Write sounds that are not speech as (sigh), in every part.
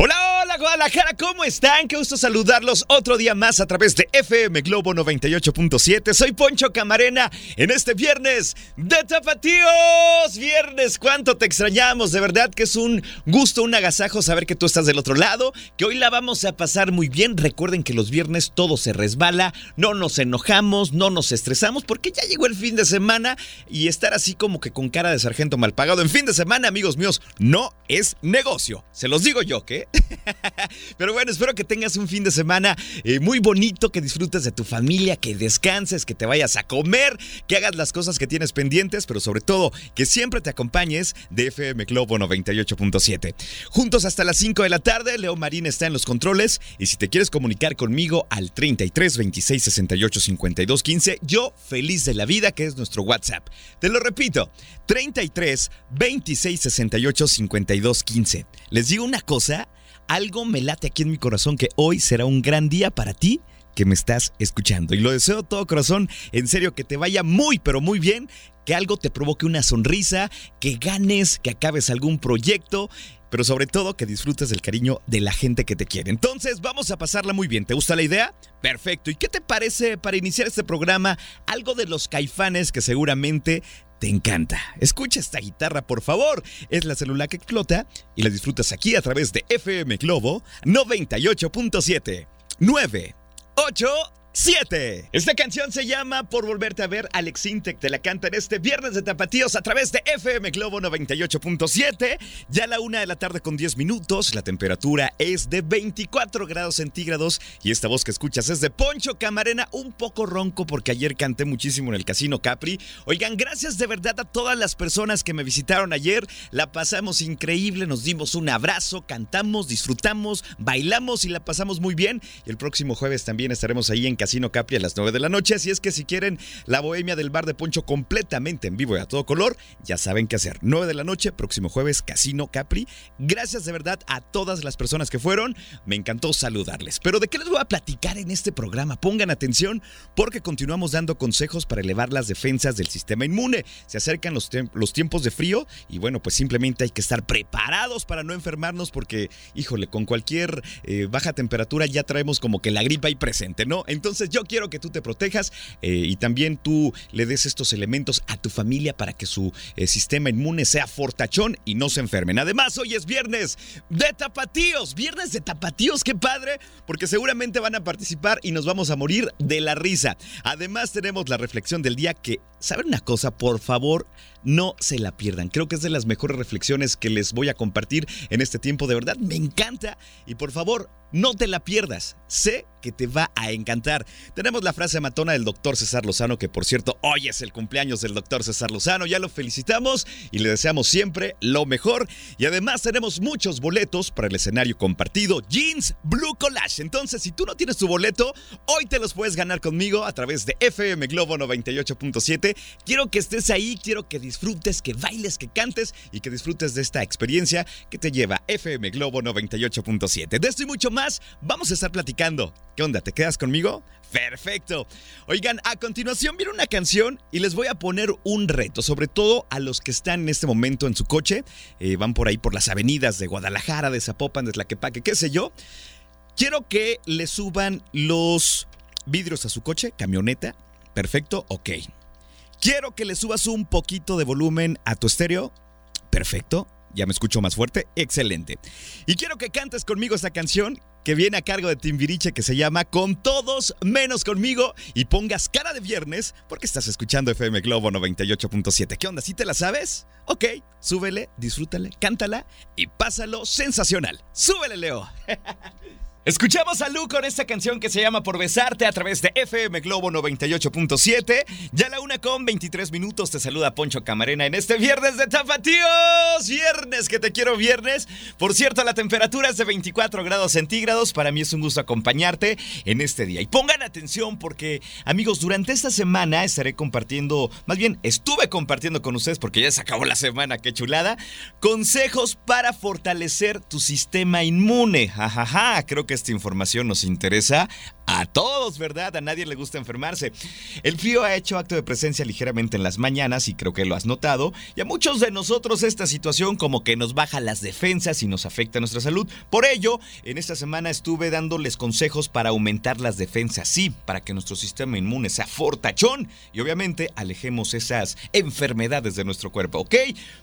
Hola, Guadalajara, ¿cómo están? Qué gusto saludarlos otro día más a través de FM Globo 98.7. Soy Poncho Camarena en este viernes de Tapatíos. Viernes, ¿cuánto te extrañamos? De verdad que es un gusto, un agasajo saber que tú estás del otro lado, que hoy la vamos a pasar muy bien. Recuerden que los viernes todo se resbala, no nos enojamos, no nos estresamos porque ya llegó el fin de semana y estar así como que con cara de sargento mal pagado en fin de semana, amigos míos, no es negocio. Se los digo yo, ¿qué? (laughs) (laughs) Pero bueno, espero que tengas un fin de semana eh, muy bonito, que disfrutes de tu familia, que descanses, que te vayas a comer, que hagas las cosas que tienes pendientes, pero sobre todo que siempre te acompañes de FM Globo 98.7. Juntos hasta las 5 de la tarde, Leo Marín está en los controles y si te quieres comunicar conmigo al 33 26 68 52 15, yo feliz de la vida, que es nuestro WhatsApp. Te lo repito, 33 26 68 52 15. Les digo una cosa, algo me late aquí en mi corazón que hoy será un gran día para ti que me estás escuchando. Y lo deseo de todo corazón, en serio, que te vaya muy, pero muy bien, que algo te provoque una sonrisa, que ganes, que acabes algún proyecto. Pero sobre todo que disfrutes del cariño de la gente que te quiere. Entonces vamos a pasarla muy bien. ¿Te gusta la idea? Perfecto. ¿Y qué te parece para iniciar este programa? Algo de los caifanes que seguramente te encanta. Escucha esta guitarra, por favor. Es la celular que explota y la disfrutas aquí a través de FM Globo 98.7. 9, 8, 7. Esta canción se llama Por Volverte a Ver. Alex Intec te la canta en este viernes de Tapatíos a través de FM Globo 98.7. Ya a la una de la tarde con 10 minutos. La temperatura es de 24 grados centígrados. Y esta voz que escuchas es de Poncho Camarena. Un poco ronco porque ayer canté muchísimo en el Casino Capri. Oigan, gracias de verdad a todas las personas que me visitaron ayer. La pasamos increíble. Nos dimos un abrazo, cantamos, disfrutamos, bailamos y la pasamos muy bien. Y el próximo jueves también estaremos ahí en Casino Capri a las 9 de la noche. Así es que si quieren la bohemia del bar de Poncho completamente en vivo y a todo color, ya saben qué hacer. 9 de la noche, próximo jueves, Casino Capri. Gracias de verdad a todas las personas que fueron. Me encantó saludarles. Pero ¿de qué les voy a platicar en este programa? Pongan atención porque continuamos dando consejos para elevar las defensas del sistema inmune. Se acercan los, los tiempos de frío y bueno, pues simplemente hay que estar preparados para no enfermarnos porque, híjole, con cualquier eh, baja temperatura ya traemos como que la gripa ahí presente, ¿no? Entonces, entonces yo quiero que tú te protejas eh, y también tú le des estos elementos a tu familia para que su eh, sistema inmune sea fortachón y no se enfermen. Además, hoy es viernes de tapatíos, viernes de tapatíos, qué padre, porque seguramente van a participar y nos vamos a morir de la risa. Además tenemos la reflexión del día que, ¿saben una cosa? Por favor, no se la pierdan. Creo que es de las mejores reflexiones que les voy a compartir en este tiempo. De verdad, me encanta. Y por favor, no te la pierdas. Sé que te va a encantar. Tenemos la frase matona del doctor César Lozano, que por cierto, hoy es el cumpleaños del doctor César Lozano. Ya lo felicitamos y le deseamos siempre lo mejor. Y además tenemos muchos boletos para el escenario compartido Jeans Blue Collage. Entonces, si tú no tienes tu boleto, hoy te los puedes ganar conmigo a través de FM Globo 98.7. Quiero que estés ahí, quiero que disfrutes, que bailes, que cantes y que disfrutes de esta experiencia que te lleva FM Globo 98.7. De esto y mucho más, vamos a estar platicando. ¿Qué onda? ¿Te quedas conmigo? Perfecto. Oigan, a continuación viene una canción y les voy a poner un reto, sobre todo a los que están en este momento en su coche, eh, van por ahí por las avenidas de Guadalajara, de Zapopan, de Tlaquepaque, qué sé yo. Quiero que le suban los vidrios a su coche, camioneta. Perfecto, ok. Quiero que le subas un poquito de volumen a tu estéreo. Perfecto. Ya me escucho más fuerte. Excelente. Y quiero que cantes conmigo esta canción que viene a cargo de Timbiriche que se llama Con todos menos conmigo y pongas cara de viernes porque estás escuchando FM Globo 98.7. ¿Qué onda? ¿Sí te la sabes? Ok, súbele, disfrútale, cántala y pásalo sensacional. Súbele, Leo. (laughs) Escuchamos a Lu con esta canción que se llama Por Besarte a través de FM Globo 98.7. Ya la una con 23 minutos te saluda Poncho Camarena en este viernes de Tapatíos. Viernes, que te quiero viernes. Por cierto, la temperatura es de 24 grados centígrados. Para mí es un gusto acompañarte en este día. Y pongan atención porque, amigos, durante esta semana estaré compartiendo, más bien estuve compartiendo con ustedes porque ya se acabó la semana, qué chulada, consejos para fortalecer tu sistema inmune. Jajaja, creo que esta información nos interesa a todos, ¿verdad? A nadie le gusta enfermarse. El frío ha hecho acto de presencia ligeramente en las mañanas y creo que lo has notado. Y a muchos de nosotros esta situación como que nos baja las defensas y nos afecta nuestra salud. Por ello, en esta semana estuve dándoles consejos para aumentar las defensas, sí, para que nuestro sistema inmune sea fortachón y obviamente alejemos esas enfermedades de nuestro cuerpo, ¿ok?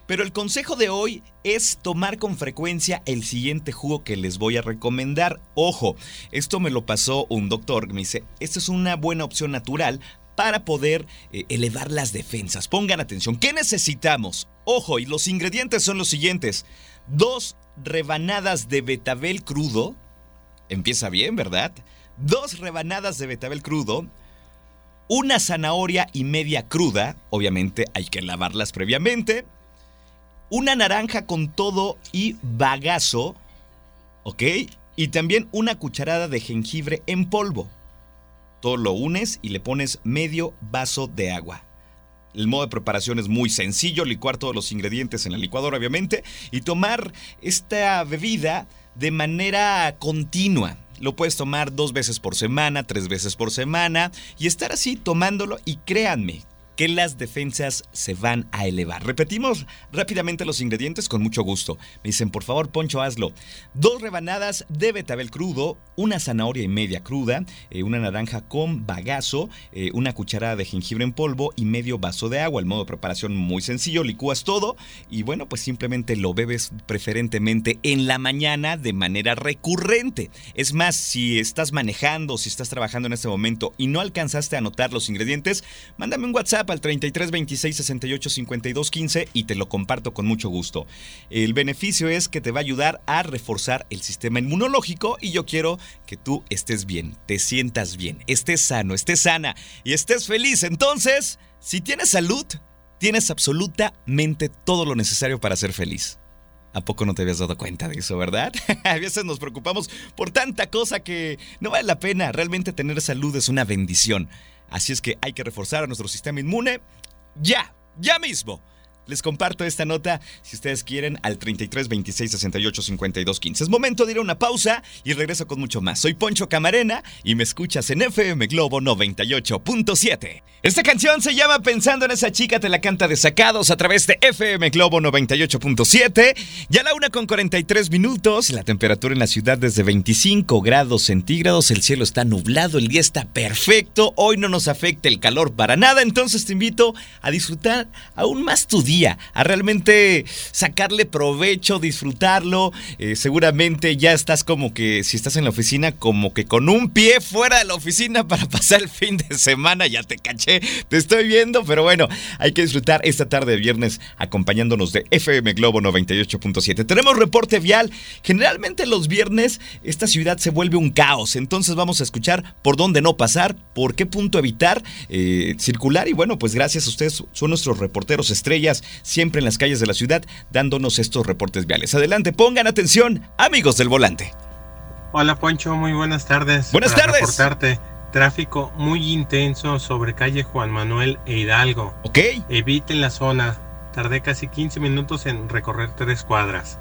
Pero el consejo de hoy es tomar con frecuencia el siguiente jugo que les voy a recomendar. Ojo, esto me lo pasó un doctor, me dice, esta es una buena opción natural para poder eh, elevar las defensas. Pongan atención, ¿qué necesitamos? Ojo, y los ingredientes son los siguientes. Dos rebanadas de betabel crudo. Empieza bien, ¿verdad? Dos rebanadas de betabel crudo. Una zanahoria y media cruda. Obviamente hay que lavarlas previamente. Una naranja con todo y bagazo. ¿Ok? Y también una cucharada de jengibre en polvo. Todo lo unes y le pones medio vaso de agua. El modo de preparación es muy sencillo, licuar todos los ingredientes en la licuadora obviamente y tomar esta bebida de manera continua. Lo puedes tomar dos veces por semana, tres veces por semana y estar así tomándolo y créanme que las defensas se van a elevar. Repetimos rápidamente los ingredientes con mucho gusto. Me dicen, por favor, Poncho, hazlo. Dos rebanadas de betabel crudo, una zanahoria y media cruda, eh, una naranja con bagazo, eh, una cucharada de jengibre en polvo y medio vaso de agua. El modo de preparación muy sencillo, licúas todo y bueno, pues simplemente lo bebes preferentemente en la mañana de manera recurrente. Es más, si estás manejando, si estás trabajando en este momento y no alcanzaste a anotar los ingredientes, mándame un WhatsApp al 33 26 68 52 15 y te lo comparto con mucho gusto. El beneficio es que te va a ayudar a reforzar el sistema inmunológico y yo quiero que tú estés bien, te sientas bien, estés sano, estés sana y estés feliz. Entonces, si tienes salud, tienes absolutamente todo lo necesario para ser feliz. ¿A poco no te habías dado cuenta de eso, verdad? (laughs) a veces nos preocupamos por tanta cosa que no vale la pena. Realmente tener salud es una bendición. Así es que hay que reforzar a nuestro sistema inmune ya, ya mismo. Les comparto esta nota, si ustedes quieren, al 33 26 68 52 15. Es momento de ir a una pausa y regreso con mucho más. Soy Poncho Camarena y me escuchas en FM Globo 98.7. Esta canción se llama Pensando en esa chica, te la canta de sacados a través de FM Globo 98.7. Ya la una con 43 minutos, la temperatura en la ciudad desde 25 grados centígrados, el cielo está nublado, el día está perfecto, hoy no nos afecta el calor para nada, entonces te invito a disfrutar aún más tu día a realmente sacarle provecho, disfrutarlo. Eh, seguramente ya estás como que, si estás en la oficina, como que con un pie fuera de la oficina (laughs) para pasar el fin de semana. Ya te caché, te estoy viendo, pero bueno, hay que disfrutar esta tarde de viernes acompañándonos de FM Globo 98.7. Tenemos reporte vial. Generalmente los viernes esta ciudad se vuelve un caos, entonces vamos a escuchar por dónde no pasar, por qué punto evitar eh, circular y bueno, pues gracias a ustedes son nuestros reporteros estrellas siempre en las calles de la ciudad, dándonos estos reportes viales. Adelante, pongan atención, amigos del volante. Hola Poncho, muy buenas tardes. Buenas tardes. Reportarte. Tráfico muy intenso sobre calle Juan Manuel e Hidalgo. Ok. Eviten la zona. Tardé casi 15 minutos en recorrer tres cuadras.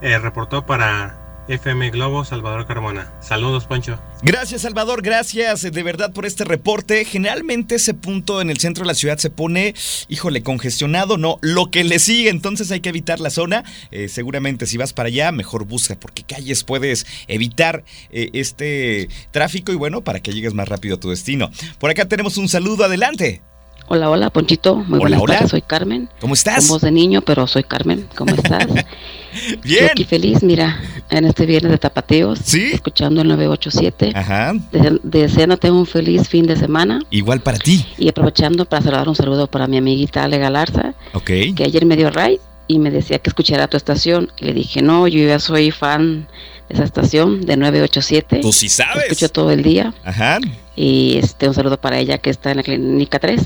Eh, reportó para FM Globo, Salvador Carmona. Saludos, Poncho. Gracias, Salvador. Gracias de verdad por este reporte. Generalmente ese punto en el centro de la ciudad se pone, híjole, congestionado, no, lo que le sigue, entonces hay que evitar la zona. Eh, seguramente si vas para allá, mejor busca porque calles puedes evitar eh, este tráfico y bueno, para que llegues más rápido a tu destino. Por acá tenemos un saludo, adelante. Hola, hola, Ponchito. Muy hola, buenas hola. tardes. Soy Carmen. ¿Cómo estás? Con voz de niño, pero soy Carmen. ¿Cómo estás? (laughs) Bien. Estoy aquí feliz, mira, en este viernes de tapateos. ¿Sí? Escuchando el 987. Ajá. Dese- deseándote un feliz fin de semana. Igual para ti. Y aprovechando para saludar un saludo para mi amiguita Ale Galarza, Ok. que ayer me dio ride y me decía que escuchara tu estación. Y le dije, no, yo ya soy fan de esa estación, de 987. Tú sí Te sabes. Escucho todo el día. Ajá. Y este un saludo para ella que está en la clínica 3.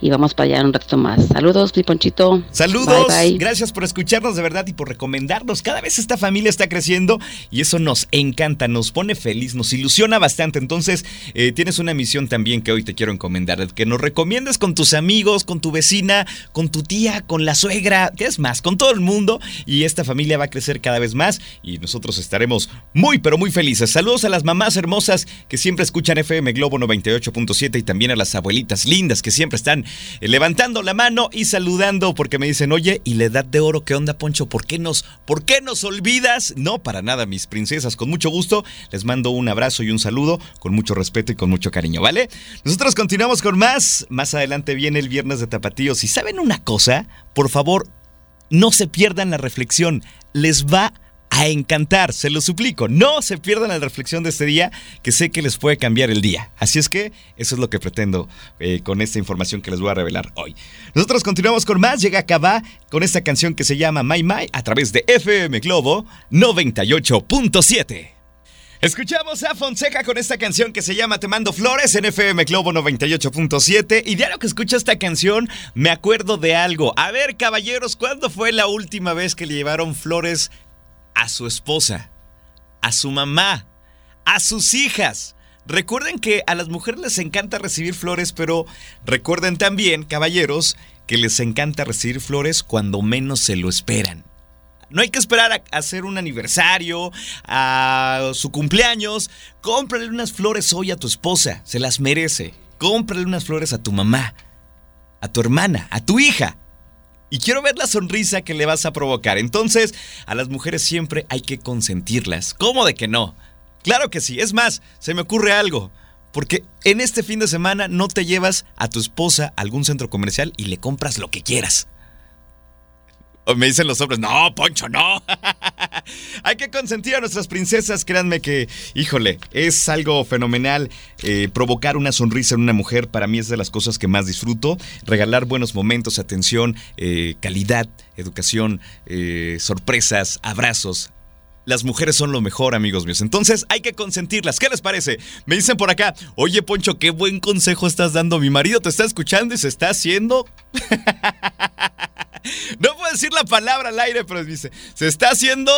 Y vamos para allá un rato más. Saludos, mi Ponchito. Saludos. Gracias por escucharnos de verdad y por recomendarnos. Cada vez esta familia está creciendo y eso nos encanta, nos pone feliz, nos ilusiona bastante. Entonces, eh, tienes una misión también que hoy te quiero encomendar, que nos recomiendes con tus amigos, con tu vecina, con tu tía, con la suegra, ¿qué es más? Con todo el mundo y esta familia va a crecer cada vez más y nosotros estaremos muy, pero muy felices. Saludos a las mamás hermosas que siempre escuchan FM Globo 98.7 y también a las abuelitas lindas que siempre están levantando la mano y saludando porque me dicen, oye, ¿y la edad de oro qué onda, Poncho? ¿Por qué nos, por qué nos olvidas? No, para nada, mis princesas, con mucho gusto. Les mando un abrazo y un saludo con mucho respeto y con mucho cariño, ¿vale? Nosotros continuamos con más. Más adelante viene el viernes de Tapatíos. Y saben una cosa, por favor, no se pierdan la reflexión. Les va a a encantar, se lo suplico. No se pierdan la reflexión de este día, que sé que les puede cambiar el día. Así es que eso es lo que pretendo eh, con esta información que les voy a revelar hoy. Nosotros continuamos con más. Llega Cabá con esta canción que se llama My My a través de FM Globo 98.7. Escuchamos a Fonseca con esta canción que se llama Te mando flores en FM Globo 98.7 y diario que escucho esta canción me acuerdo de algo. A ver, caballeros, ¿cuándo fue la última vez que le llevaron flores a su esposa, a su mamá, a sus hijas. Recuerden que a las mujeres les encanta recibir flores, pero recuerden también, caballeros, que les encanta recibir flores cuando menos se lo esperan. No hay que esperar a hacer un aniversario, a su cumpleaños. Cómprale unas flores hoy a tu esposa, se las merece. Cómprale unas flores a tu mamá, a tu hermana, a tu hija y quiero ver la sonrisa que le vas a provocar. Entonces, a las mujeres siempre hay que consentirlas. ¿Cómo de que no? Claro que sí. Es más, se me ocurre algo. Porque en este fin de semana no te llevas a tu esposa a algún centro comercial y le compras lo que quieras. Me dicen los hombres, no, Poncho, no. (laughs) Hay que consentir a nuestras princesas, créanme que, híjole, es algo fenomenal. Eh, provocar una sonrisa en una mujer para mí es de las cosas que más disfruto. Regalar buenos momentos, atención, eh, calidad, educación, eh, sorpresas, abrazos. Las mujeres son lo mejor, amigos míos. Entonces hay que consentirlas. ¿Qué les parece? Me dicen por acá, oye Poncho, qué buen consejo estás dando. Mi marido te está escuchando y se está haciendo... (laughs) decir la palabra al aire, pero dice, se está haciendo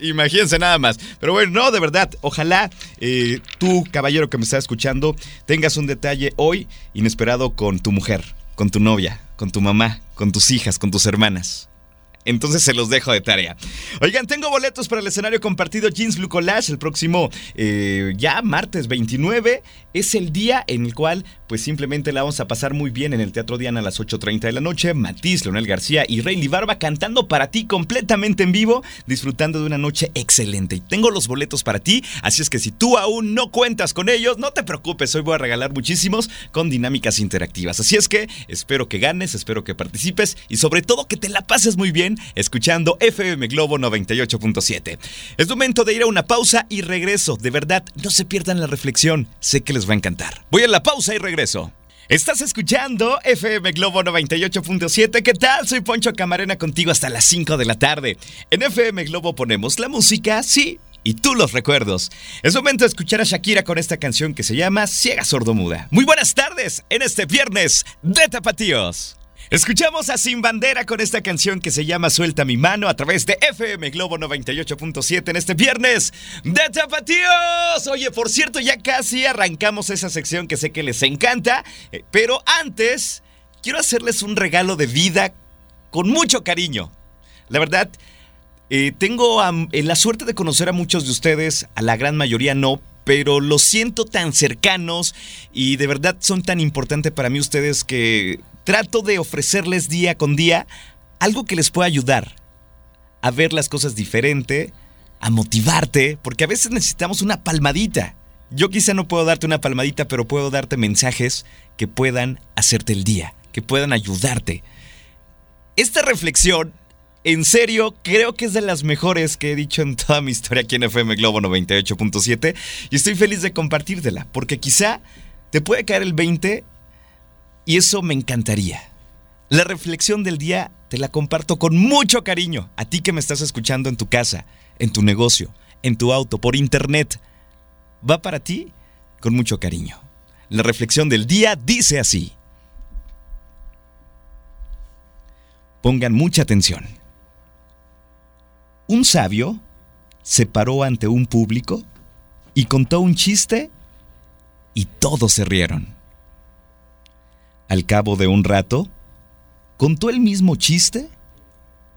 Imagínense nada más. Pero bueno, no, de verdad, ojalá eh, tú, caballero que me está escuchando, tengas un detalle hoy inesperado con tu mujer, con tu novia, con tu mamá, con tus hijas, con tus hermanas. Entonces se los dejo de tarea. Oigan, tengo boletos para el escenario compartido Jeans Blue Collage el próximo eh, ya martes 29. Es el día en el cual pues simplemente la vamos a pasar muy bien en el Teatro Diana a las 8.30 de la noche. Matiz, Leonel García y Rayleigh Barba cantando para ti completamente en vivo, disfrutando de una noche excelente. Y tengo los boletos para ti, así es que si tú aún no cuentas con ellos, no te preocupes, hoy voy a regalar muchísimos con dinámicas interactivas. Así es que espero que ganes, espero que participes y sobre todo que te la pases muy bien escuchando FM Globo 98.7. Es momento de ir a una pausa y regreso. De verdad, no se pierdan la reflexión, sé que les va a encantar. Voy a la pausa y regreso. Estás escuchando FM Globo 98.7. ¿Qué tal? Soy Poncho Camarena contigo hasta las 5 de la tarde. En FM Globo ponemos la música, sí, y tú los recuerdos. Es momento de escuchar a Shakira con esta canción que se llama Ciega Sordomuda. Muy buenas tardes en este viernes de Tapatíos. Escuchamos a Sin Bandera con esta canción que se llama Suelta mi mano a través de FM Globo 98.7 en este viernes de Tapatíos. Oye, por cierto, ya casi arrancamos esa sección que sé que les encanta, eh, pero antes quiero hacerles un regalo de vida con mucho cariño. La verdad, eh, tengo eh, la suerte de conocer a muchos de ustedes, a la gran mayoría no, pero los siento tan cercanos y de verdad son tan importantes para mí ustedes que trato de ofrecerles día con día algo que les pueda ayudar a ver las cosas diferente, a motivarte, porque a veces necesitamos una palmadita. Yo quizá no puedo darte una palmadita, pero puedo darte mensajes que puedan hacerte el día, que puedan ayudarte. Esta reflexión, en serio, creo que es de las mejores que he dicho en toda mi historia aquí en FM Globo 98.7 y estoy feliz de compartírtela, porque quizá te puede caer el 20 y eso me encantaría. La reflexión del día te la comparto con mucho cariño a ti que me estás escuchando en tu casa, en tu negocio, en tu auto, por internet. Va para ti con mucho cariño. La reflexión del día dice así. Pongan mucha atención. Un sabio se paró ante un público y contó un chiste y todos se rieron. Al cabo de un rato, contó el mismo chiste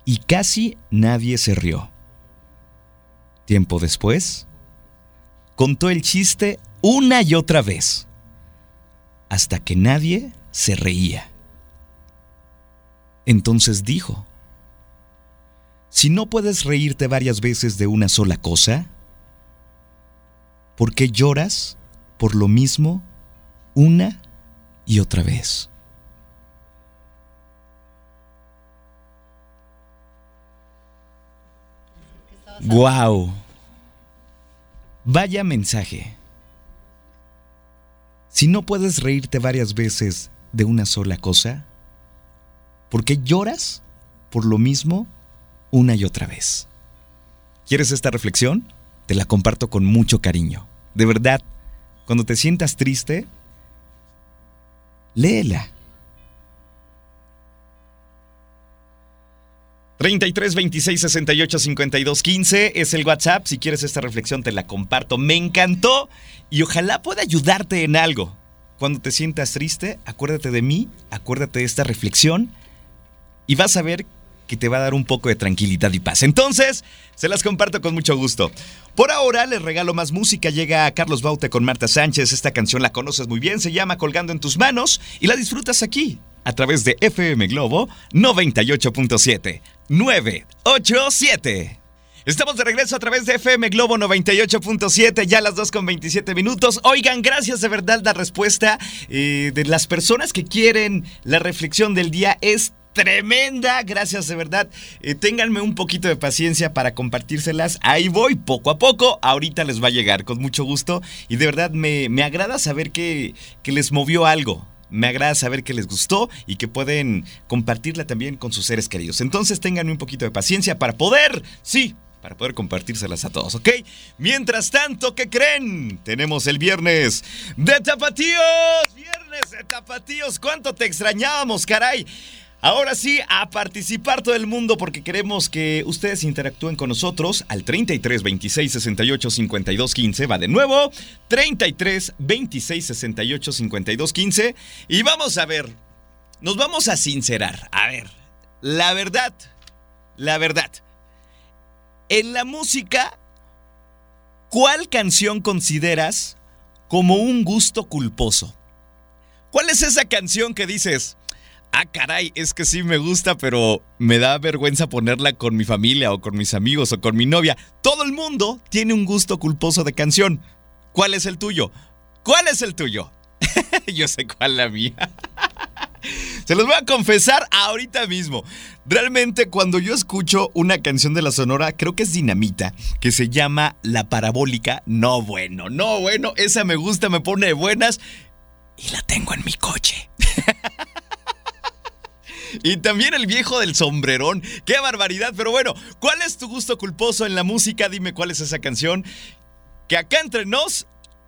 y casi nadie se rió. Tiempo después, contó el chiste una y otra vez, hasta que nadie se reía. Entonces dijo, si no puedes reírte varias veces de una sola cosa, ¿por qué lloras por lo mismo una y otra vez? ¡Guau! Vaya mensaje. Si no puedes reírte varias veces de una sola cosa, ¿por qué lloras por lo mismo una y otra vez? ¿Quieres esta reflexión? Te la comparto con mucho cariño. De verdad, cuando te sientas triste, léela. 33 26 68 52 15 es el WhatsApp. Si quieres esta reflexión, te la comparto. Me encantó y ojalá pueda ayudarte en algo. Cuando te sientas triste, acuérdate de mí, acuérdate de esta reflexión y vas a ver que te va a dar un poco de tranquilidad y paz. Entonces, se las comparto con mucho gusto. Por ahora les regalo más música. Llega a Carlos Baute con Marta Sánchez. Esta canción la conoces muy bien, se llama Colgando en tus manos y la disfrutas aquí, a través de FM Globo 98.7. 987. Estamos de regreso a través de FM Globo 98.7, ya a las 2 con 27 minutos. Oigan, gracias de verdad la respuesta eh, de las personas que quieren la reflexión del día es tremenda. Gracias de verdad. Eh, ténganme un poquito de paciencia para compartírselas. Ahí voy, poco a poco. Ahorita les va a llegar con mucho gusto. Y de verdad me, me agrada saber que, que les movió algo. Me agrada saber que les gustó y que pueden compartirla también con sus seres queridos. Entonces tengan un poquito de paciencia para poder, sí, para poder compartírselas a todos, ¿ok? Mientras tanto, ¿qué creen? Tenemos el viernes de tapatíos. Viernes de tapatíos. ¿Cuánto te extrañábamos, caray? Ahora sí, a participar todo el mundo porque queremos que ustedes interactúen con nosotros al 33 26 68 52 15. Va de nuevo, 33 26 68 52 15. Y vamos a ver, nos vamos a sincerar. A ver, la verdad, la verdad. En la música, ¿cuál canción consideras como un gusto culposo? ¿Cuál es esa canción que dices? Ah, caray, es que sí me gusta, pero me da vergüenza ponerla con mi familia o con mis amigos o con mi novia. Todo el mundo tiene un gusto culposo de canción. ¿Cuál es el tuyo? ¿Cuál es el tuyo? (laughs) Yo sé cuál la mía. (laughs) Se los voy a confesar ahorita mismo. Realmente cuando yo escucho una canción de la Sonora, creo que es Dinamita, que se llama La Parabólica. No bueno, no bueno, esa me gusta, me pone de buenas y la tengo en mi coche. (laughs) Y también el viejo del sombrerón. ¡Qué barbaridad! Pero bueno, ¿cuál es tu gusto culposo en la música? Dime cuál es esa canción. Que acá entre nos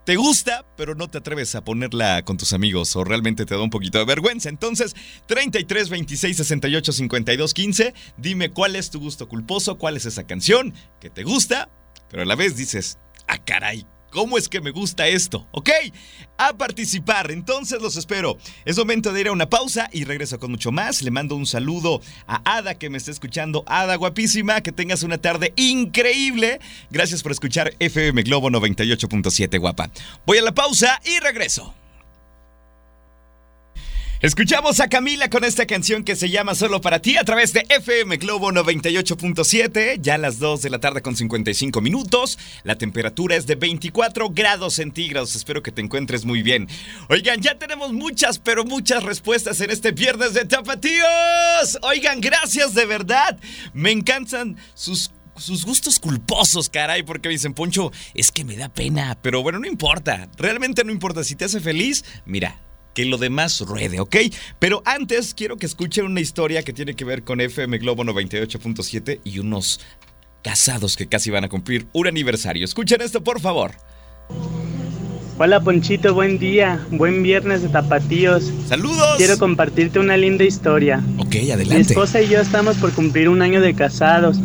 te gusta, pero no te atreves a ponerla con tus amigos o realmente te da un poquito de vergüenza. Entonces, 33 26 68 52 15, dime cuál es tu gusto culposo, cuál es esa canción que te gusta, pero a la vez dices, ah, caray, ¿Cómo es que me gusta esto? ¿Ok? A participar. Entonces los espero. Es momento de ir a una pausa y regreso con mucho más. Le mando un saludo a Ada que me está escuchando. Ada, guapísima. Que tengas una tarde increíble. Gracias por escuchar FM Globo 98.7, guapa. Voy a la pausa y regreso. Escuchamos a Camila con esta canción que se llama Solo para ti a través de FM Globo 98.7, ya a las 2 de la tarde con 55 minutos. La temperatura es de 24 grados centígrados. Espero que te encuentres muy bien. Oigan, ya tenemos muchas, pero muchas respuestas en este viernes de Tapatíos. Oigan, gracias de verdad. Me encantan sus sus gustos culposos, caray, porque dicen, Poncho, es que me da pena, pero bueno, no importa, realmente no importa, si te hace feliz, mira, que lo demás ruede, ¿ok? Pero antes quiero que escuchen una historia que tiene que ver con FM Globo 98.7 y unos casados que casi van a cumplir un aniversario. Escuchen esto, por favor. Hola Ponchito, buen día, buen viernes de tapatíos. Saludos. Quiero compartirte una linda historia. Ok, adelante. Mi esposa y yo estamos por cumplir un año de casados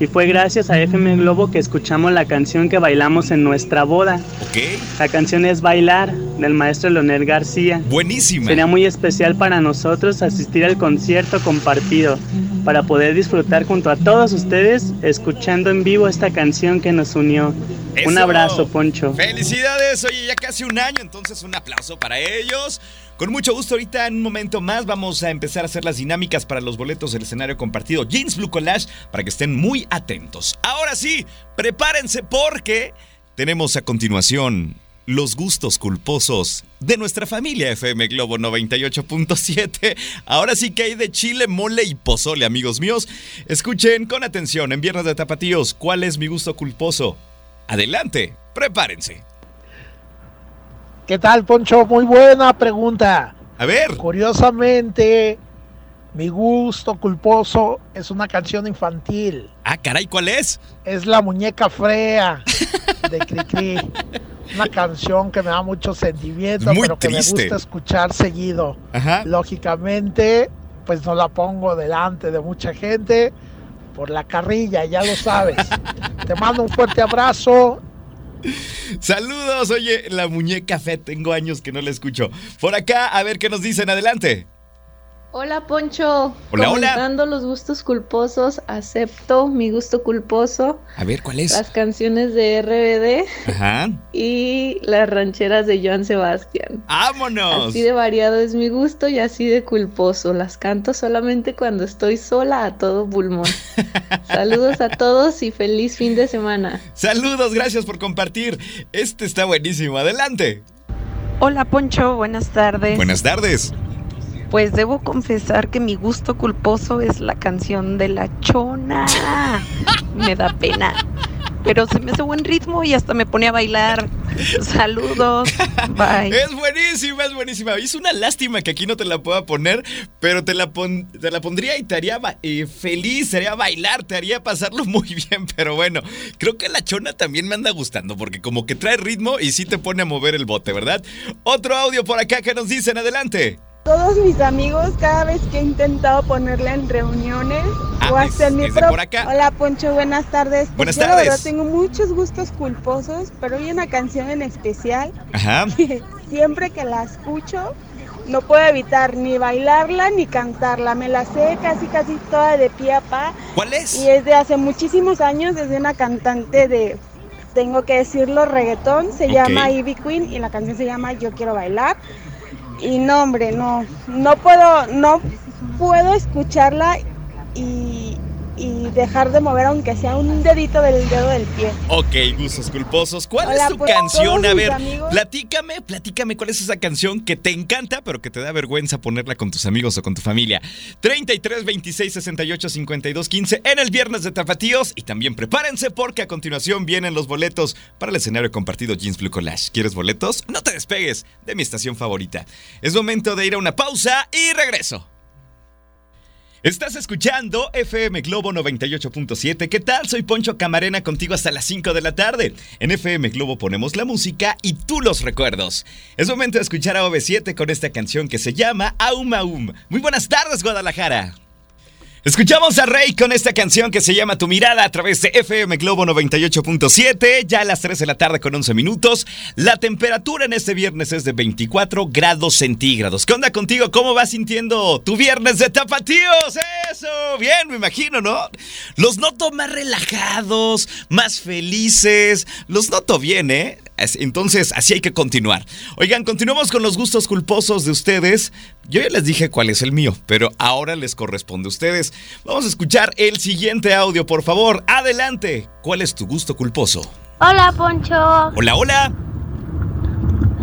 y fue gracias a FM Globo que escuchamos la canción que bailamos en nuestra boda. Ok. La canción es Bailar del maestro Leonel García. Buenísima. Sería muy especial para nosotros asistir al concierto compartido para poder disfrutar junto a todos ustedes escuchando en vivo esta canción que nos unió. Eso. Un abrazo, Poncho. Felicidades, oye, ya casi un año, entonces un aplauso para ellos. Con mucho gusto, ahorita en un momento más vamos a empezar a hacer las dinámicas para los boletos del escenario compartido Jeans Blue Collage para que estén muy atentos. Ahora sí, prepárense porque tenemos a continuación los gustos culposos de nuestra familia FM Globo 98.7. Ahora sí que hay de chile, mole y pozole, amigos míos. Escuchen con atención en Viernes de Tapatíos, ¿cuál es mi gusto culposo? Adelante, prepárense. ¿Qué tal, Poncho? Muy buena pregunta. A ver. Curiosamente, mi gusto culposo es una canción infantil. Ah, caray, ¿cuál es? Es La Muñeca Frea de Cricri. Una canción que me da mucho sentimiento, Muy pero que me gusta escuchar seguido. Ajá. Lógicamente, pues no la pongo delante de mucha gente por la carrilla, ya lo sabes. (laughs) Te mando un fuerte abrazo Saludos, oye, la muñeca fe, tengo años que no la escucho. Por acá, a ver qué nos dicen, adelante. Hola Poncho, Hola, hola. los gustos culposos, acepto mi gusto culposo, A ver, ¿cuál es? las canciones de RBD Ajá. (laughs) y las rancheras de Joan Sebastián. ¡Vámonos! Así de variado es mi gusto y así de culposo. Las canto solamente cuando estoy sola a todo pulmón. (laughs) Saludos a todos y feliz fin de semana. Saludos, gracias por compartir. Este está buenísimo, adelante. Hola Poncho, buenas tardes. Buenas tardes. Pues debo confesar que mi gusto culposo es la canción de la chona. Me da pena. Pero se me hace buen ritmo y hasta me pone a bailar. Saludos. Bye. Es buenísima, es buenísima. Es una lástima que aquí no te la pueda poner, pero te la, pon- te la pondría y te haría eh, feliz, te haría bailar, te haría pasarlo (laughs) muy bien. Pero bueno, creo que la chona también me anda gustando porque como que trae ritmo y sí te pone a mover el bote, ¿verdad? Otro audio por acá que nos dicen, adelante. Todos mis amigos, cada vez que he intentado ponerla en reuniones Ah, o en mi es de pro- por acá. Hola Poncho, buenas tardes. Pues Buenas yo, La tardes. verdad tengo muchos gustos culposos, pero hay una canción en especial Ajá. (laughs) que siempre que la escucho no puedo evitar ni bailarla ni cantarla. Me la sé casi casi toda de pie a pa ¿Cuál es? y es de hace muchísimos años desde una cantante de tengo que decirlo reggaetón, se llama Ivy Queen y la canción se llama Yo quiero bailar. Y no, hombre, no, no puedo, no puedo escucharla y, y dejar de mover aunque sea un dedito del dedo del pie. Ok, gustos culposos. ¿Cuál Hola, es tu pues, canción? A ver, amigos- platícame, platícame cuál es esa canción que te encanta, pero que te da vergüenza ponerla con tus amigos o con tu familia. 33 26 68 52 15 en el viernes de Tapatíos. Y también prepárense porque a continuación vienen los boletos para el escenario compartido Jeans Blue Collage. ¿Quieres boletos? No te despegues de mi estación favorita. Es momento de ir a una pausa y regreso. Estás escuchando FM Globo 98.7. ¿Qué tal? Soy Poncho Camarena contigo hasta las 5 de la tarde. En FM Globo ponemos la música y tú los recuerdos. Es momento de escuchar a OV7 con esta canción que se llama Aum Aum. Muy buenas tardes, Guadalajara. Escuchamos a Rey con esta canción que se llama Tu mirada a través de FM Globo 98.7, ya a las 3 de la tarde con 11 minutos. La temperatura en este viernes es de 24 grados centígrados. ¿Qué onda contigo? ¿Cómo vas sintiendo tu viernes de tapatíos? Eso, bien, me imagino, ¿no? Los noto más relajados, más felices. Los noto bien, ¿eh? Entonces, así hay que continuar. Oigan, continuamos con los gustos culposos de ustedes. Yo ya les dije cuál es el mío, pero ahora les corresponde a ustedes. Vamos a escuchar el siguiente audio, por favor. Adelante. ¿Cuál es tu gusto culposo? Hola Poncho, Hola, hola.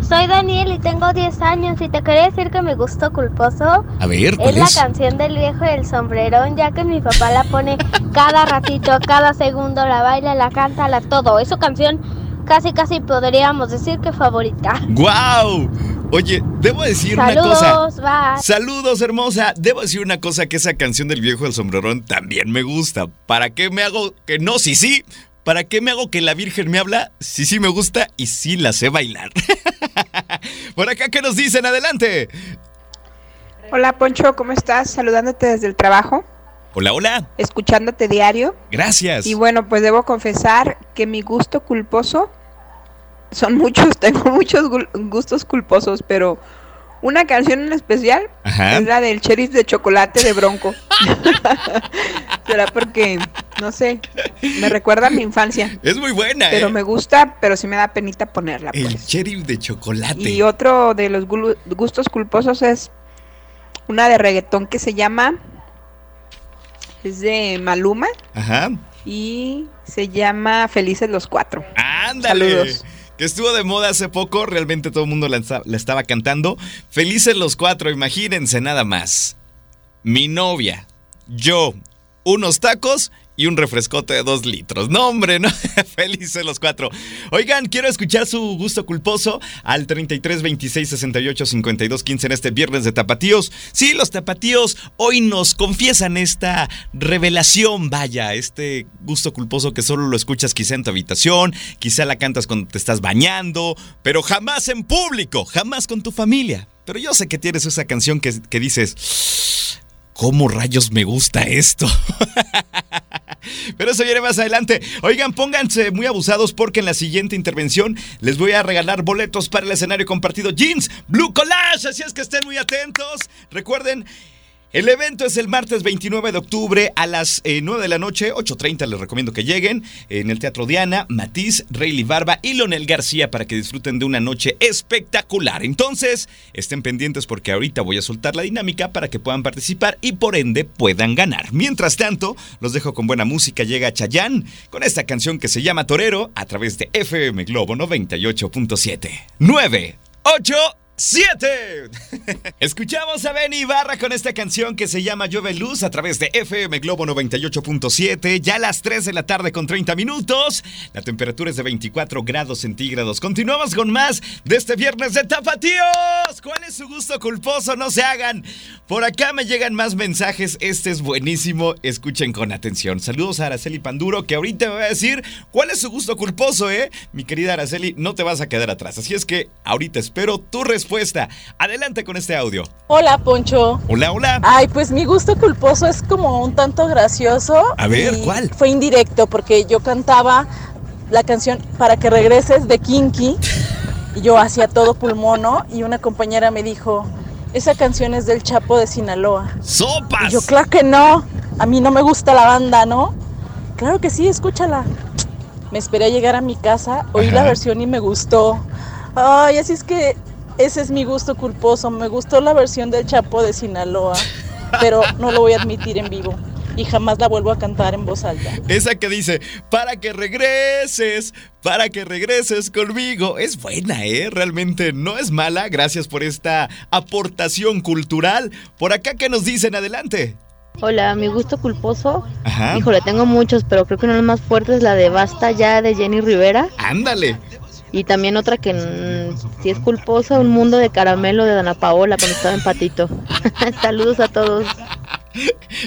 soy Daniel y tengo 10 años y te quería decir que mi gusto culposo A ver, es ¿cuál la es? canción del viejo y el sombrerón, ya que mi papá la pone cada ratito, cada segundo, la baila, la canta, la todo. Es su canción casi casi podríamos decir que favorita. ¡Guau! Oye, debo decir una cosa. Saludos, bye. Saludos, hermosa. Debo decir una cosa que esa canción del viejo del sombrerón también me gusta. ¿Para qué me hago que no? Sí, sí. ¿para qué me hago que la Virgen me habla si sí me gusta y sí la sé bailar? (laughs) Por acá, ¿qué nos dicen? Adelante. Hola Poncho, ¿cómo estás? Saludándote desde el trabajo. Hola, hola. Escuchándote diario. Gracias. Y bueno, pues debo confesar que mi gusto culposo son muchos, (laughs) tengo muchos gustos culposos, pero una canción en especial es la del sheriff de chocolate de Bronco. (laughs) Será porque, no sé, me recuerda a mi infancia. Es muy buena, Pero ¿eh? me gusta, pero sí me da penita ponerla. El pues. sheriff de chocolate. Y otro de los gustos culposos es una de reggaetón que se llama. Es de Maluma. Ajá. Y se llama Felices los Cuatro. Ándale. Saludos estuvo de moda hace poco, realmente todo el mundo la, estaba cantando. Felices los cuatro, imagínense nada más. Mi novia, yo, unos tacos y un refrescote de dos litros. No, hombre, no. (laughs) Felices los cuatro. Oigan, quiero escuchar su gusto culposo al 33 26 68 52 15 en este viernes de Tapatíos. Sí, los Tapatíos hoy nos confiesan esta revelación, vaya, este gusto culposo que solo lo escuchas quizá en tu habitación, quizá la cantas cuando te estás bañando, pero jamás en público, jamás con tu familia. Pero yo sé que tienes esa canción que, que dices. ¿Cómo rayos me gusta esto? (laughs) Pero eso viene más adelante. Oigan, pónganse muy abusados porque en la siguiente intervención les voy a regalar boletos para el escenario compartido Jeans Blue Collage. Así es que estén muy atentos. Recuerden. El evento es el martes 29 de octubre a las 9 de la noche, 8.30 les recomiendo que lleguen, en el Teatro Diana, Matiz, Rayleigh Barba y Lonel García para que disfruten de una noche espectacular. Entonces, estén pendientes porque ahorita voy a soltar la dinámica para que puedan participar y por ende puedan ganar. Mientras tanto, los dejo con buena música, llega Chayán con esta canción que se llama Torero a través de FM Globo 98.7. 9, 8, 7. Escuchamos a Benny Ibarra con esta canción que se llama Llueve Luz a través de FM Globo 98.7. Ya a las 3 de la tarde con 30 minutos. La temperatura es de 24 grados centígrados. Continuamos con más de este viernes de Tapatíos. ¿Cuál es su gusto culposo? No se hagan. Por acá me llegan más mensajes. Este es buenísimo. Escuchen con atención. Saludos a Araceli Panduro que ahorita me va a decir cuál es su gusto culposo, ¿eh? Mi querida Araceli, no te vas a quedar atrás. Así es que ahorita espero tu respuesta. Adelante con este audio. Hola, Poncho. Hola, hola. Ay, pues mi gusto culposo es como un tanto gracioso. A ver, ¿cuál? Fue indirecto porque yo cantaba la canción Para que regreses de Kinky y yo hacía todo pulmono y una compañera me dijo, esa canción es del Chapo de Sinaloa. ¡Sopas! Y yo, claro que no, a mí no me gusta la banda, ¿no? Claro que sí, escúchala. Me esperé a llegar a mi casa, oí Ajá. la versión y me gustó. Ay, así es que ese es mi gusto culposo. Me gustó la versión del Chapo de Sinaloa, pero no lo voy a admitir en vivo y jamás la vuelvo a cantar en voz alta. Esa que dice, para que regreses, para que regreses conmigo. Es buena, ¿eh? Realmente no es mala. Gracias por esta aportación cultural. Por acá que nos dicen, adelante. Hola, mi gusto culposo. Ajá. Híjole, tengo muchos, pero creo que uno de los más fuertes es la de Basta ya de Jenny Rivera. Ándale. Y también otra que mm, si es culposa, Un mundo de caramelo de Dana Paola cuando estaba en Patito. (laughs) Saludos a todos.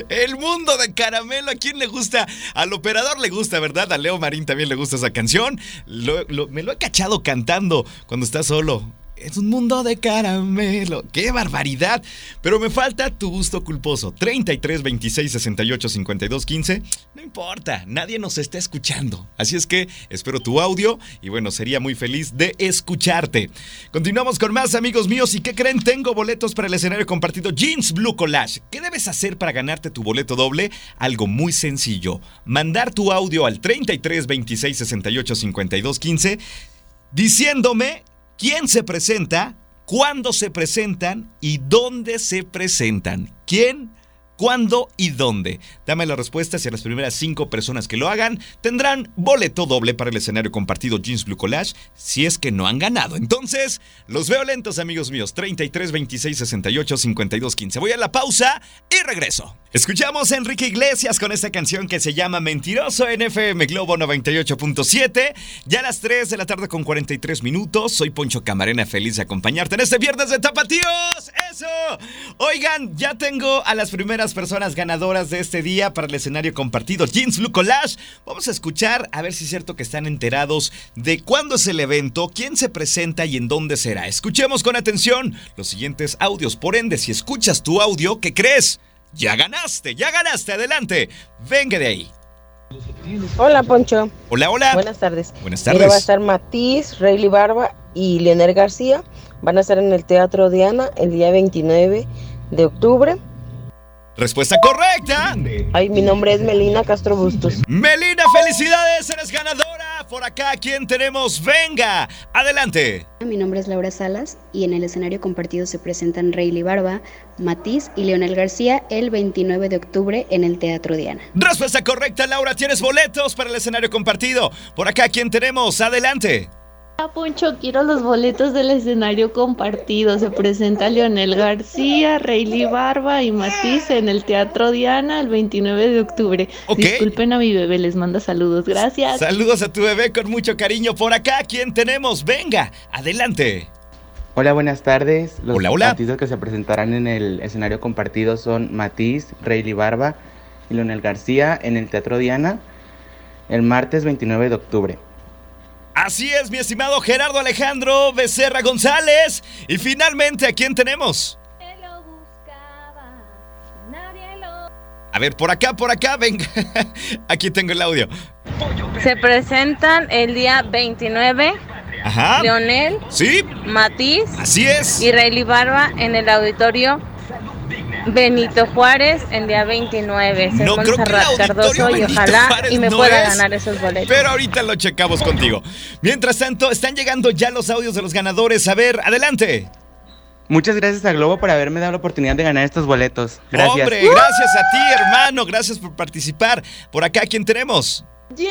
El mundo de caramelo, ¿a quién le gusta? Al operador le gusta, ¿verdad? A Leo Marín también le gusta esa canción. Me lo he cachado cantando cuando está solo. Es un mundo de caramelo. ¡Qué barbaridad! Pero me falta tu gusto culposo. 33 26 68 52 15. No importa, nadie nos está escuchando. Así es que espero tu audio y bueno, sería muy feliz de escucharte. Continuamos con más amigos míos. ¿Y qué creen? Tengo boletos para el escenario compartido Jeans Blue Collage. ¿Qué debes hacer para ganarte tu boleto doble? Algo muy sencillo. Mandar tu audio al 33 26 68 52 15 diciéndome quién se presenta, cuándo se presentan y dónde se presentan. ¿Quién? ¿Cuándo y dónde? Dame las respuestas y a las primeras cinco personas que lo hagan tendrán boleto doble para el escenario compartido Jeans Blue Collage si es que no han ganado. Entonces, los veo lentos, amigos míos. 33 26 68 52 15. Voy a la pausa y regreso. Escuchamos a Enrique Iglesias con esta canción que se llama Mentiroso en FM Globo 98.7. Ya a las 3 de la tarde con 43 minutos. Soy Poncho Camarena, feliz de acompañarte en este viernes de Tapatíos. ¡Eso! Oigan, ya tengo a las primeras las personas ganadoras de este día para el escenario compartido Jeans Blue Collage. Vamos a escuchar a ver si es cierto que están enterados de cuándo es el evento, quién se presenta y en dónde será. Escuchemos con atención los siguientes audios. Por ende, si escuchas tu audio, ¿qué crees? Ya ganaste, ya ganaste, adelante. Venga de ahí. Hola, Poncho. Hola, hola. Buenas tardes. Buenas tardes. Mira, va a estar Matiz, Rayleigh Barba y Leonel García. Van a estar en el Teatro Diana el día 29 de octubre. Respuesta correcta. Ay, mi nombre es Melina Castro Bustos. Melina, felicidades, eres ganadora. Por acá, ¿quién tenemos? Venga, adelante. Mi nombre es Laura Salas y en el escenario compartido se presentan Rayleigh Barba, Matiz y Leonel García el 29 de octubre en el Teatro Diana. Respuesta correcta, Laura. Tienes boletos para el escenario compartido. Por acá, ¿quién tenemos? Adelante. Hola Poncho, quiero los boletos del escenario compartido. Se presenta Leonel García, Rayleigh Barba y Matiz en el Teatro Diana el 29 de octubre. Disculpen a mi bebé, les manda saludos. Gracias. Saludos a tu bebé con mucho cariño. Por acá, ¿quién tenemos? Venga, adelante. Hola, buenas tardes. Los Hola, hola. artistas que se presentarán en el escenario compartido son Matiz, Rayleigh Barba y Leonel García en el Teatro Diana el martes 29 de octubre. Así es, mi estimado Gerardo Alejandro Becerra González. Y finalmente, ¿a quién tenemos? A ver, por acá, por acá, venga. (laughs) Aquí tengo el audio. Se presentan el día 29 Ajá. Leonel, Sí, Matiz así es. y Rayleigh Barba en el auditorio Benito Juárez el día 29. Soy No, creo que el Cardoso y Benito ojalá Juárez y me no pueda es, ganar esos boletos. Pero ahorita lo checamos contigo. Mientras tanto, están llegando ya los audios de los ganadores. A ver, adelante. Muchas gracias a Globo por haberme dado la oportunidad de ganar estos boletos. Gracias. Hombre, gracias a ti, hermano. Gracias por participar. Por acá, ¿quién tenemos? ¡Yay!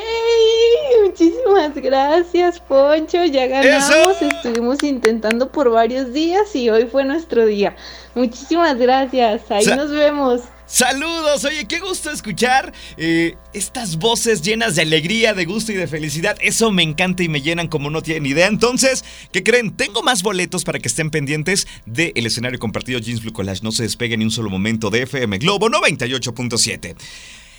Muchísimas gracias, Poncho. Ya ganamos. Estuvimos intentando por varios días y hoy fue nuestro día. Muchísimas gracias. Ahí Sa- nos vemos. Saludos, oye, qué gusto escuchar eh, estas voces llenas de alegría, de gusto y de felicidad. Eso me encanta y me llenan como no tienen idea. Entonces, ¿qué creen? Tengo más boletos para que estén pendientes del escenario compartido Jeans Blue Collage. No se despeguen ni un solo momento de FM Globo 98.7.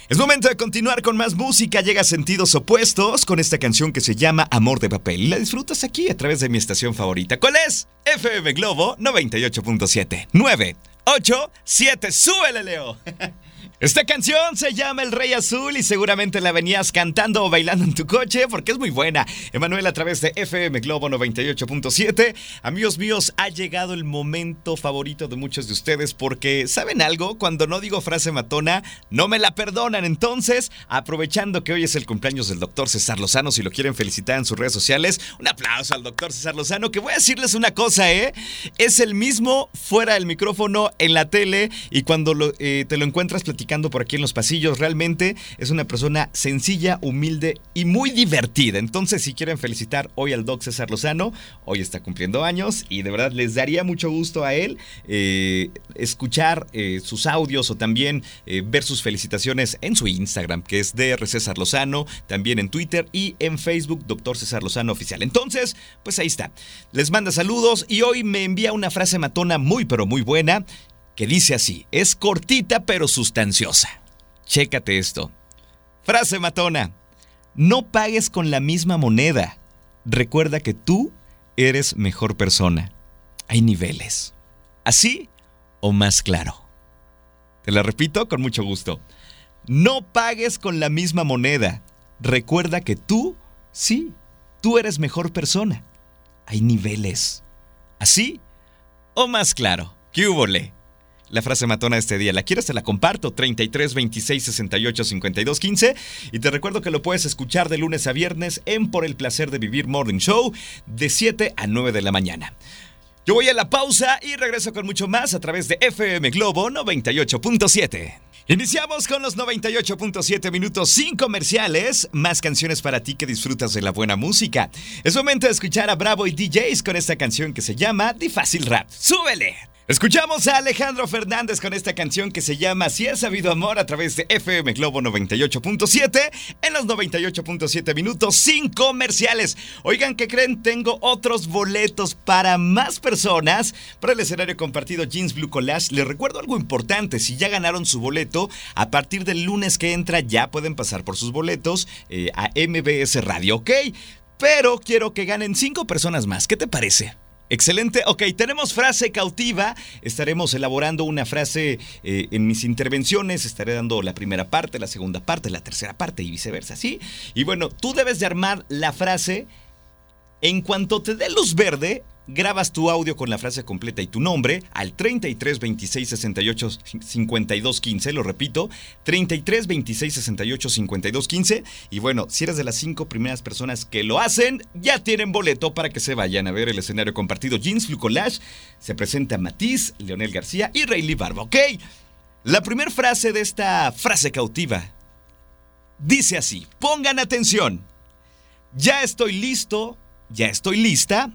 Es momento de continuar con más música. Llega Sentidos Opuestos con esta canción que se llama Amor de Papel. Y la disfrutas aquí a través de mi estación favorita. ¿Cuál es? FM Globo 98.7. 9, 8, 7. ¡Súbele, Leo! (laughs) Esta canción se llama El Rey Azul y seguramente la venías cantando o bailando en tu coche porque es muy buena. Emanuel a través de FM Globo 98.7. Amigos míos, ha llegado el momento favorito de muchos de ustedes porque, ¿saben algo? Cuando no digo frase matona, no me la perdonan. Entonces, aprovechando que hoy es el cumpleaños del doctor César Lozano, si lo quieren felicitar en sus redes sociales, un aplauso al doctor César Lozano, que voy a decirles una cosa, ¿eh? Es el mismo fuera del micrófono, en la tele y cuando eh, te lo encuentras platicando por aquí en los pasillos, realmente es una persona sencilla, humilde y muy divertida. Entonces, si quieren felicitar hoy al doc César Lozano, hoy está cumpliendo años y de verdad les daría mucho gusto a él eh, escuchar eh, sus audios o también eh, ver sus felicitaciones en su Instagram, que es DR César Lozano, también en Twitter y en Facebook, Doctor César Lozano Oficial. Entonces, pues ahí está. Les manda saludos y hoy me envía una frase matona muy pero muy buena que dice así, es cortita pero sustanciosa. Chécate esto. Frase matona, no pagues con la misma moneda. Recuerda que tú eres mejor persona. Hay niveles. ¿Así o más claro? Te la repito con mucho gusto. No pagues con la misma moneda. Recuerda que tú, sí, tú eres mejor persona. Hay niveles. ¿Así o más claro? ¿Qué hubo, le? La frase matona de este día. ¿La quieres? Te la comparto. 33 26 68 52 15. Y te recuerdo que lo puedes escuchar de lunes a viernes en Por el placer de vivir Morning Show de 7 a 9 de la mañana. Yo voy a la pausa y regreso con mucho más a través de FM Globo 98.7. Iniciamos con los 98.7 minutos sin comerciales, más canciones para ti que disfrutas de la buena música. Es momento de escuchar a Bravo y DJs con esta canción que se llama The Fácil Rap. ¡Súbele! Escuchamos a Alejandro Fernández con esta canción que se llama Si has sabido amor a través de FM Globo 98.7 en los 98.7 minutos sin comerciales. Oigan, ¿qué creen? Tengo otros boletos para más personas para el escenario compartido Jeans Blue Collage. Les recuerdo algo importante, si ya ganaron su boleto, a partir del lunes que entra ya pueden pasar por sus boletos eh, a MBS Radio, ¿ok? Pero quiero que ganen cinco personas más. ¿Qué te parece? Excelente. Ok, tenemos frase cautiva. Estaremos elaborando una frase eh, en mis intervenciones. Estaré dando la primera parte, la segunda parte, la tercera parte y viceversa, ¿sí? Y bueno, tú debes de armar la frase en cuanto te dé luz verde grabas tu audio con la frase completa y tu nombre al 33 26 68 52 15, lo repito, 33 26 68 52 15 y bueno, si eres de las cinco primeras personas que lo hacen, ya tienen boleto para que se vayan a ver el escenario compartido Jeans Blue Collage. Se presenta Matiz, Leonel García y Rayleigh Barba, ¿ok? La primera frase de esta frase cautiva dice así, pongan atención, ya estoy listo, ya estoy lista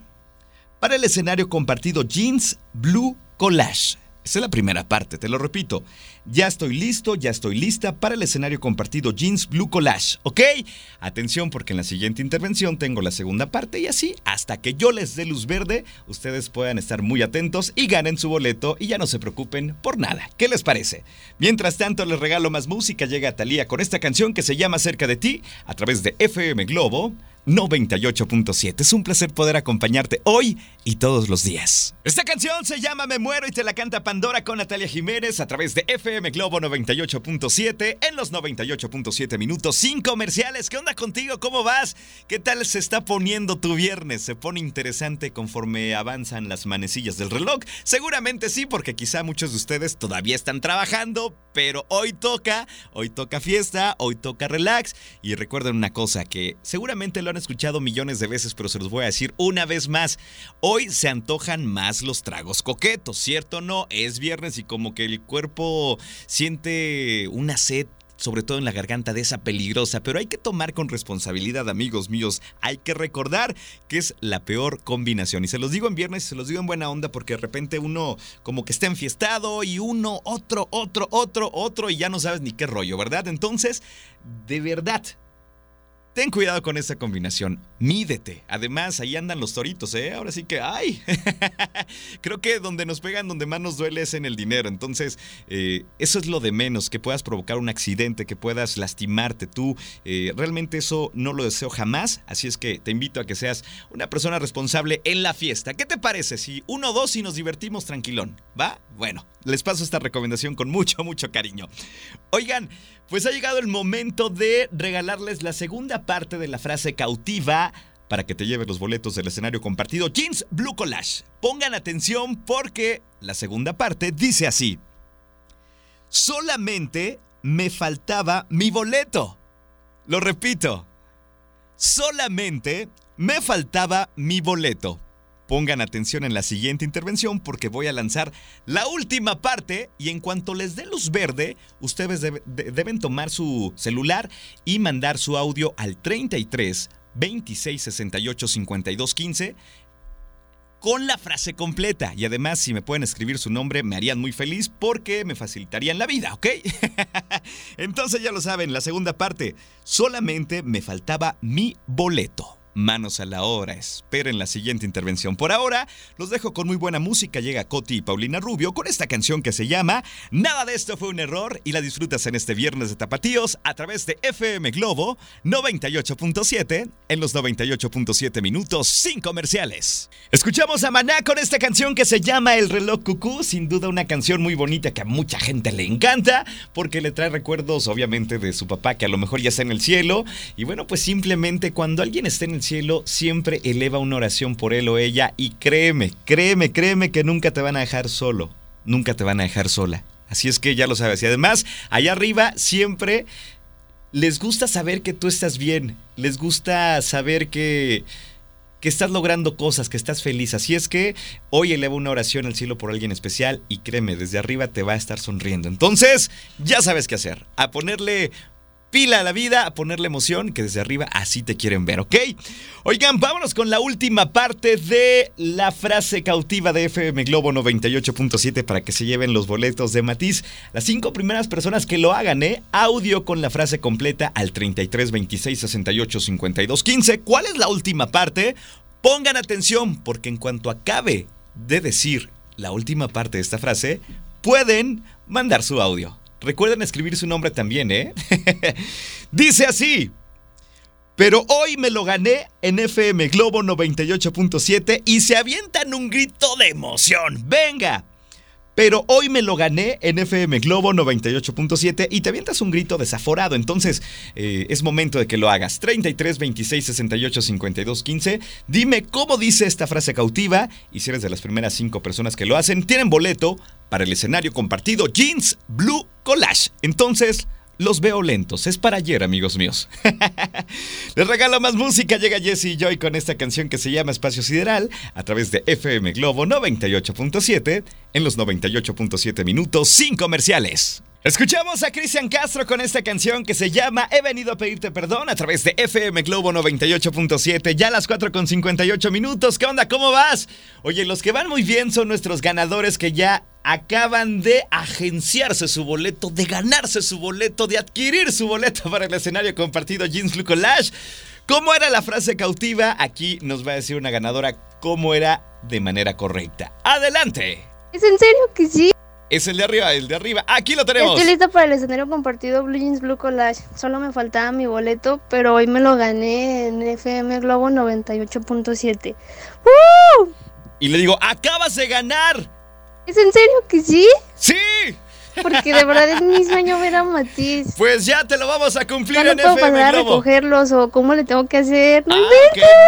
para el escenario compartido Jeans Blue Collage. Esa es la primera parte, te lo repito. Ya estoy listo, ya estoy lista para el escenario compartido Jeans Blue Collage, ¿ok? Atención porque en la siguiente intervención tengo la segunda parte y así, hasta que yo les dé luz verde, ustedes puedan estar muy atentos y ganen su boleto y ya no se preocupen por nada. ¿Qué les parece? Mientras tanto, les regalo más música. Llega Talía con esta canción que se llama Cerca de ti a través de FM Globo 98.7. Es un placer poder acompañarte hoy y todos los días. Esta canción se llama Me Muero y te la canta Pandora con Natalia Jiménez a través de FM Globo 98.7 en los 98.7 minutos sin comerciales. ¿Qué onda contigo? ¿Cómo vas? ¿Qué tal se está poniendo tu viernes? ¿Se pone interesante conforme avanzan las manecillas del reloj? Seguramente sí, porque quizá muchos de ustedes todavía están trabajando, pero hoy toca, hoy toca fiesta, hoy toca relax. Y recuerden una cosa que seguramente lo han escuchado millones de veces, pero se los voy a decir una vez más. Hoy se antojan más los tragos coquetos, ¿cierto no? Es viernes y como que el cuerpo siente una sed sobre todo en la garganta de esa peligrosa, pero hay que tomar con responsabilidad, amigos míos. Hay que recordar que es la peor combinación. Y se los digo en viernes y se los digo en buena onda porque de repente uno como que está enfiestado y uno, otro, otro, otro, otro y ya no sabes ni qué rollo, ¿verdad? Entonces, de verdad, Ten cuidado con esa combinación, mídete. Además, ahí andan los toritos, ¿eh? Ahora sí que, ¡ay! (laughs) Creo que donde nos pegan, donde más nos duele es en el dinero. Entonces, eh, eso es lo de menos, que puedas provocar un accidente, que puedas lastimarte tú. Eh, realmente eso no lo deseo jamás. Así es que te invito a que seas una persona responsable en la fiesta. ¿Qué te parece si uno o dos y nos divertimos tranquilón? ¿Va? Bueno, les paso esta recomendación con mucho, mucho cariño. Oigan, pues ha llegado el momento de regalarles la segunda parte de la frase cautiva para que te lleves los boletos del escenario compartido Jeans Blue Collage. Pongan atención porque la segunda parte dice así. Solamente me faltaba mi boleto. Lo repito. Solamente me faltaba mi boleto. Pongan atención en la siguiente intervención porque voy a lanzar la última parte y en cuanto les dé luz verde, ustedes deben tomar su celular y mandar su audio al 33 26 68 52 15 con la frase completa. Y además, si me pueden escribir su nombre, me harían muy feliz porque me facilitarían la vida, ¿ok? (laughs) Entonces ya lo saben, la segunda parte, solamente me faltaba mi boleto manos a la obra. Esperen la siguiente intervención. Por ahora, los dejo con muy buena música. Llega Coti y Paulina Rubio con esta canción que se llama Nada de esto fue un error y la disfrutas en este viernes de Tapatíos a través de FM Globo 98.7 en los 98.7 minutos sin comerciales. Escuchamos a Maná con esta canción que se llama El reloj cucú, sin duda una canción muy bonita que a mucha gente le encanta porque le trae recuerdos obviamente de su papá que a lo mejor ya está en el cielo y bueno, pues simplemente cuando alguien esté en el cielo siempre eleva una oración por él o ella y créeme, créeme, créeme que nunca te van a dejar solo, nunca te van a dejar sola. Así es que ya lo sabes. Y además, allá arriba siempre les gusta saber que tú estás bien, les gusta saber que que estás logrando cosas, que estás feliz. Así es que hoy eleva una oración al cielo por alguien especial y créeme, desde arriba te va a estar sonriendo. Entonces, ya sabes qué hacer. A ponerle pila a la vida, a ponerle emoción, que desde arriba así te quieren ver, ¿ok? Oigan, vámonos con la última parte de la frase cautiva de FM Globo 98.7 para que se lleven los boletos de Matiz. Las cinco primeras personas que lo hagan, ¿eh? Audio con la frase completa al 33 26 68 52 15. ¿Cuál es la última parte? Pongan atención, porque en cuanto acabe de decir la última parte de esta frase, pueden mandar su audio. Recuerden escribir su nombre también, ¿eh? (laughs) Dice así. Pero hoy me lo gané en FM Globo 98.7 y se avientan un grito de emoción. Venga, pero hoy me lo gané en FM Globo 98.7 y te avientas un grito desaforado. Entonces, eh, es momento de que lo hagas. 33 26 68 52 15. Dime cómo dice esta frase cautiva. Y si eres de las primeras cinco personas que lo hacen, tienen boleto para el escenario compartido Jeans Blue Collage. Entonces, los veo lentos. Es para ayer, amigos míos. (laughs) Les regalo más música. Llega Jesse Joy con esta canción que se llama Espacio Sideral a través de FM Globo 98.7 en los 98.7 minutos sin comerciales. Escuchamos a Cristian Castro con esta canción que se llama He venido a pedirte perdón a través de FM Globo 98.7, ya a las 4 con 58 minutos. ¿Qué onda? ¿Cómo vas? Oye, los que van muy bien son nuestros ganadores que ya acaban de agenciarse su boleto, de ganarse su boleto, de adquirir su boleto para el escenario compartido Jeans Blue Collage. ¿Cómo era la frase cautiva? Aquí nos va a decir una ganadora cómo era de manera correcta. ¡Adelante! ¿Es en serio que sí? Es el de arriba, el de arriba. Aquí lo tenemos. Estoy lista para el escenario compartido Blue Jeans Blue Collage. Solo me faltaba mi boleto, pero hoy me lo gané en FM Globo 98.7. ¡Uh! Y le digo, acabas de ganar ¿Es en serio que sí? ¡Sí! Porque de verdad es mi sueño ver a Matiz. Pues ya te lo vamos a cumplir en puedo FM pasar a Globo. recogerlos o cómo le tengo que hacer. No, Ah,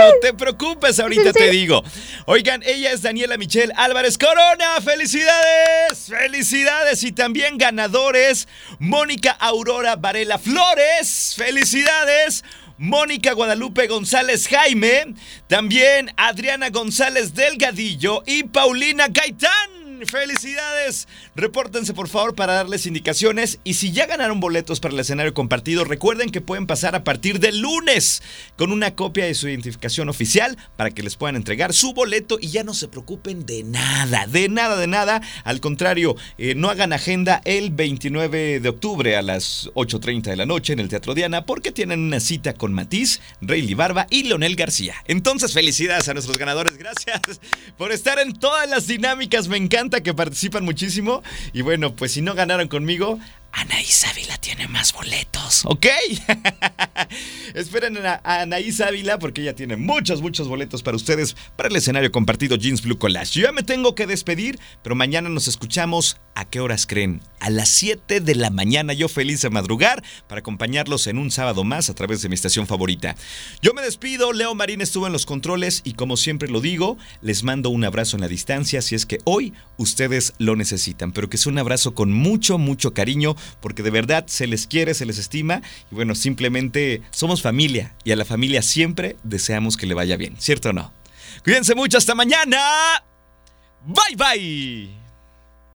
no te preocupes, ahorita te digo. Oigan, ella es Daniela Michelle Álvarez Corona. ¡Felicidades! ¡Felicidades! Y también ganadores, Mónica Aurora Varela Flores. ¡Felicidades! Mónica Guadalupe González Jaime, también Adriana González Delgadillo y Paulina Gaitán. ¡Felicidades! Repórtense por favor para darles indicaciones y si ya ganaron boletos para el escenario compartido, recuerden que pueden pasar a partir del lunes con una copia de su identificación oficial para que les puedan entregar su boleto y ya no se preocupen de nada, de nada, de nada. Al contrario, eh, no hagan agenda el 29 de octubre a las 8.30 de la noche en el Teatro Diana porque tienen una cita con Matiz, Rayleigh Barba y Leonel García. Entonces, felicidades a nuestros ganadores. Gracias por estar en todas las dinámicas. Me encanta que participan muchísimo. Y bueno, pues si no ganaron conmigo, Anaís Ávila tiene más boletos, ¿ok? (laughs) Esperen a, Anaís Ávila porque ella tiene muchos, muchos boletos para ustedes para el escenario compartido Jeans Blue Collage. Yo ya me tengo que despedir, pero mañana nos escuchamos. ¿A qué horas creen? A las 7 de la mañana, yo feliz de madrugar para acompañarlos en un sábado más a través de mi estación favorita. Yo me despido, Leo Marín estuvo en los controles y como siempre lo digo, les mando un abrazo en la distancia si es que hoy ustedes lo necesitan, pero que sea un abrazo con mucho, mucho cariño porque de verdad se les quiere, se les estima y bueno, simplemente somos familia y a la familia siempre deseamos que le vaya bien, ¿cierto o no? Cuídense mucho, hasta mañana. Bye bye.